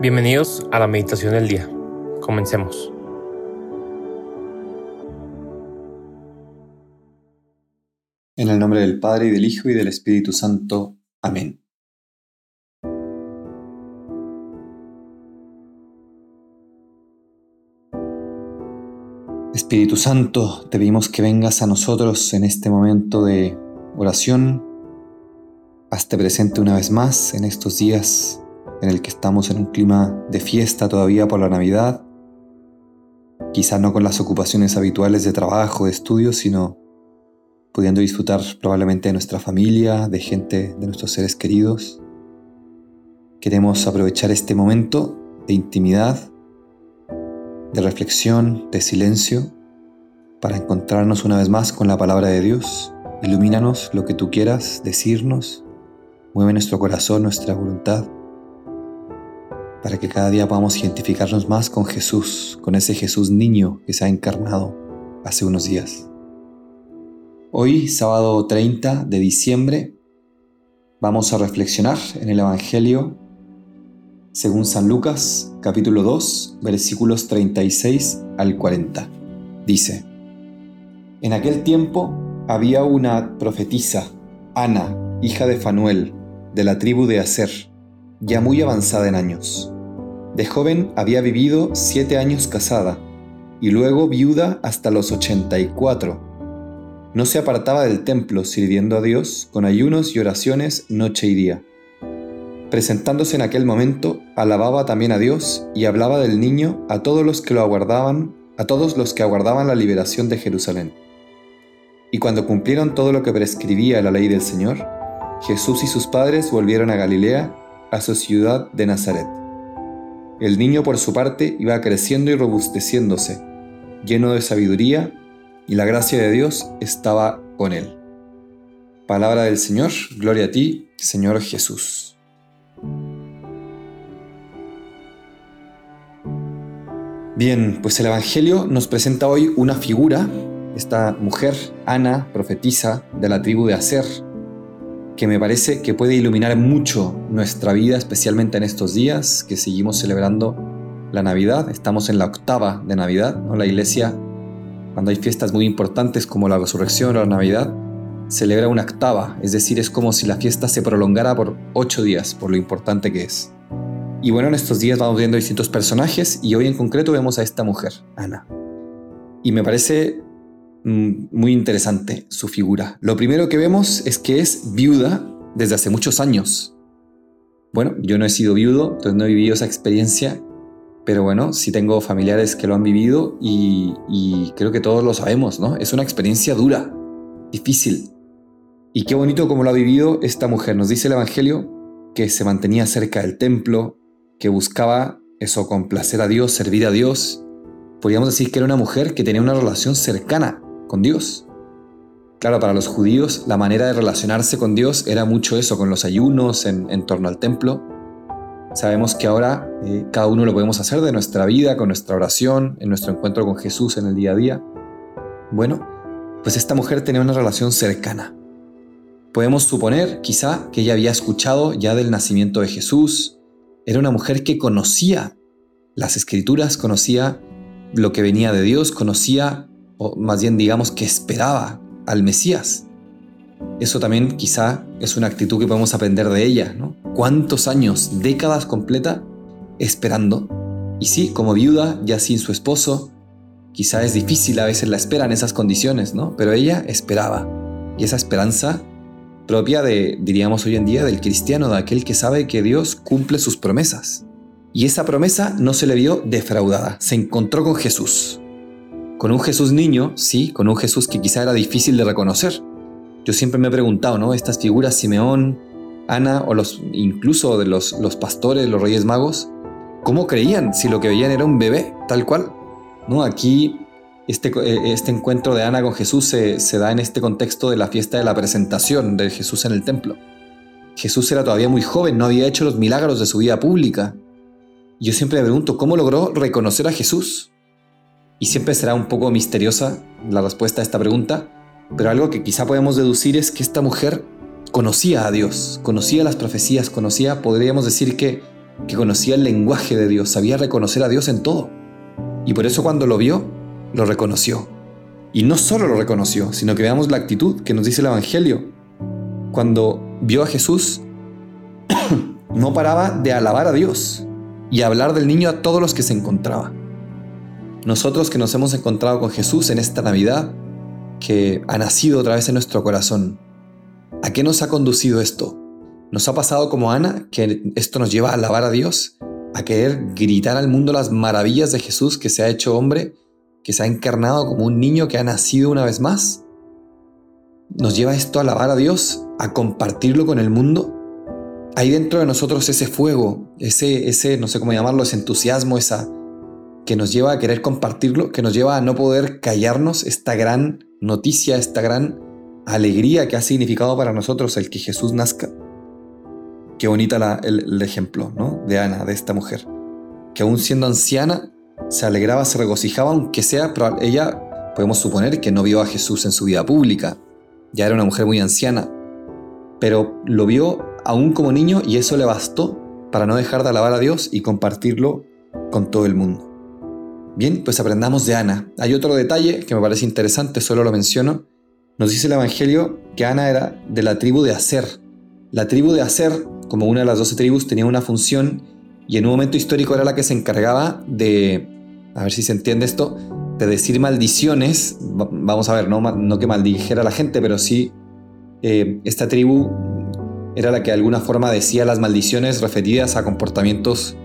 Bienvenidos a la meditación del día. Comencemos. En el nombre del Padre y del Hijo y del Espíritu Santo. Amén. Espíritu Santo, te pedimos que vengas a nosotros en este momento de oración. Hazte presente una vez más en estos días en el que estamos en un clima de fiesta todavía por la Navidad, quizá no con las ocupaciones habituales de trabajo, de estudio, sino pudiendo disfrutar probablemente de nuestra familia, de gente, de nuestros seres queridos. Queremos aprovechar este momento de intimidad, de reflexión, de silencio, para encontrarnos una vez más con la palabra de Dios. Ilumínanos lo que tú quieras decirnos, mueve nuestro corazón, nuestra voluntad para que cada día podamos identificarnos más con Jesús, con ese Jesús niño que se ha encarnado hace unos días. Hoy, sábado 30 de diciembre, vamos a reflexionar en el Evangelio según San Lucas, capítulo 2, versículos 36 al 40. Dice, En aquel tiempo había una profetisa, Ana, hija de Fanuel, de la tribu de Aser ya muy avanzada en años. De joven había vivido siete años casada y luego viuda hasta los 84. No se apartaba del templo sirviendo a Dios con ayunos y oraciones noche y día. Presentándose en aquel momento, alababa también a Dios y hablaba del niño a todos los que lo aguardaban, a todos los que aguardaban la liberación de Jerusalén. Y cuando cumplieron todo lo que prescribía la ley del Señor, Jesús y sus padres volvieron a Galilea a su ciudad de Nazaret. El niño por su parte iba creciendo y robusteciéndose, lleno de sabiduría, y la gracia de Dios estaba con él. Palabra del Señor, gloria a ti, Señor Jesús. Bien, pues el Evangelio nos presenta hoy una figura, esta mujer, Ana, profetisa de la tribu de Aser, que me parece que puede iluminar mucho nuestra vida, especialmente en estos días que seguimos celebrando la Navidad. Estamos en la octava de Navidad, ¿no? La iglesia, cuando hay fiestas muy importantes como la resurrección o la Navidad, celebra una octava, es decir, es como si la fiesta se prolongara por ocho días, por lo importante que es. Y bueno, en estos días vamos viendo distintos personajes y hoy en concreto vemos a esta mujer, Ana. Y me parece muy interesante su figura. Lo primero que vemos es que es viuda desde hace muchos años. Bueno, yo no he sido viudo, entonces no he vivido esa experiencia, pero bueno, sí tengo familiares que lo han vivido y, y creo que todos lo sabemos, ¿no? Es una experiencia dura, difícil. Y qué bonito como lo ha vivido esta mujer. Nos dice el Evangelio que se mantenía cerca del templo, que buscaba eso, complacer a Dios, servir a Dios. Podríamos decir que era una mujer que tenía una relación cercana con Dios. Claro, para los judíos la manera de relacionarse con Dios era mucho eso, con los ayunos en, torno al templo. Sabemos que ahora eh, cada uno lo podemos hacer de nuestra vida, con nuestra oración, en nuestro encuentro con Jesús en el día a día. Bueno, pues esta mujer tenía una relación cercana. Podemos suponer quizá que ella había escuchado ya del nacimiento de Jesús. Era una mujer que conocía las escrituras, conocía lo que venía de Dios, conocía o más bien digamos que esperaba al Mesías. Eso también quizá es una actitud que podemos aprender de ella, ¿no? ¿Cuántos años, décadas completa esperando? Y sí, como viuda, ya sin su esposo, quizá es difícil a veces la espera en esas condiciones, ¿no? Pero ella esperaba. Y esa esperanza propia de, diríamos hoy en día, del cristiano, de aquel que sabe que Dios cumple sus promesas. Y esa promesa no se le vio defraudada, se encontró con Jesús con un Jesús niño, sí, con un Jesús que quizá era difícil de reconocer. Yo siempre me he preguntado, ¿no? Estas figuras, Simeón, Ana o los, incluso de los, los pastores, los reyes magos, ¿cómo creían si lo que veían era un bebé, tal cual? ¿No? Aquí este, eh, este encuentro de Ana con Jesús se, se da en este contexto de la fiesta de la presentación de Jesús en el templo. Jesús era todavía muy joven, no había hecho los milagros de su vida pública. Yo siempre me pregunto, ¿cómo logró reconocer a Jesús? Y siempre será un poco misteriosa la respuesta a esta pregunta, pero algo que quizá podemos deducir es que esta mujer conocía a Dios, conocía las profecías, conocía, podríamos decir que que conocía el lenguaje de Dios, sabía reconocer a Dios en todo. Y por eso cuando lo vio, lo reconoció. Y no solo lo reconoció, sino que veamos la actitud que nos dice el Evangelio. Cuando vio a Jesús, no paraba de alabar a Dios y hablar del niño a todos los que se encontraba. Nosotros que nos hemos encontrado con Jesús en esta Navidad, que ha nacido otra vez en nuestro corazón, ¿a qué nos ha conducido esto? ¿Nos ha pasado como Ana, que esto nos lleva a alabar a Dios, a querer gritar al mundo las maravillas de Jesús que se ha hecho hombre, que se ha encarnado como un niño que ha nacido una vez más? ¿Nos lleva esto a alabar a Dios, a compartirlo con el mundo? Hay dentro de nosotros ese fuego, ese, ese, no sé cómo llamarlo, ese entusiasmo, esa que nos lleva a querer compartirlo, que nos lleva a no poder callarnos esta gran noticia, esta gran alegría que ha significado para nosotros el que Jesús nazca. Qué bonita el, ejemplo ¿no? de Ana, de esta mujer, que aún siendo anciana se alegraba, se regocijaba, aunque sea, pero ella podemos suponer que no vio a Jesús en su vida pública, ya era una mujer muy anciana, pero lo vio aún como niño y eso le bastó para no dejar de alabar a Dios y compartirlo con todo el mundo. Bien, pues aprendamos de Ana. Hay otro detalle que me parece interesante, solo lo menciono. Nos dice el Evangelio que Ana era de la tribu de Aser. La tribu de Aser como una de las doce tribus, tenía una función y en un momento histórico era la que se encargaba de, a ver si se entiende esto, de decir maldiciones, vamos a ver, no, no que maldijera a la gente, pero sí eh, esta tribu era la que de alguna forma decía las maldiciones referidas a comportamientos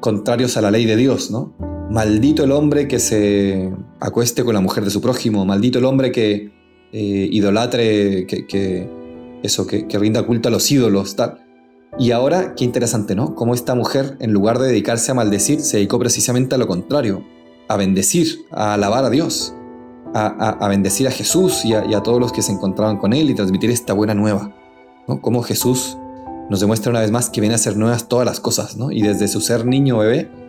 contrarios a la ley de Dios, ¿no? Maldito el hombre que se acueste con la mujer de su prójimo, maldito el hombre que eh, idolatre, que, eso, que, rinda culto a los ídolos, tal. Y ahora, qué interesante, ¿no? Cómo esta mujer, en lugar de dedicarse a maldecir, se dedicó precisamente a lo contrario, a bendecir, a alabar a Dios, a, bendecir a Jesús y a, todos los que se encontraban con Él y transmitir esta buena nueva. ¿no? Cómo Jesús nos demuestra una vez más que viene a ser nuevas todas las cosas, ¿no? Y desde su ser niño bebé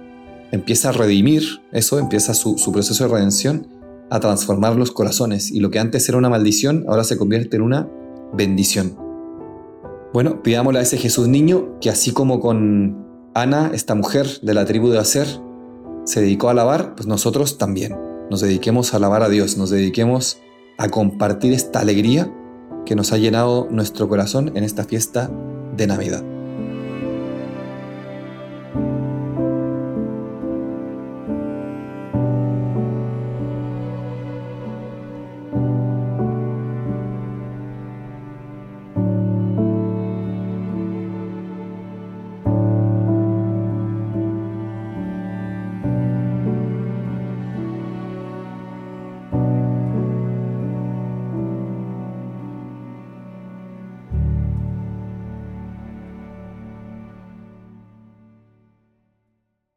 empieza a redimir eso, empieza su, proceso de redención, a transformar los corazones. Y lo que antes era una maldición, ahora se convierte en una bendición. Bueno, pidámosle a ese Jesús niño que así como con Ana, esta mujer de la tribu de Aser, se dedicó a alabar, pues nosotros también nos dediquemos a alabar a Dios, nos dediquemos a compartir esta alegría que nos ha llenado nuestro corazón en esta fiesta de Navidad.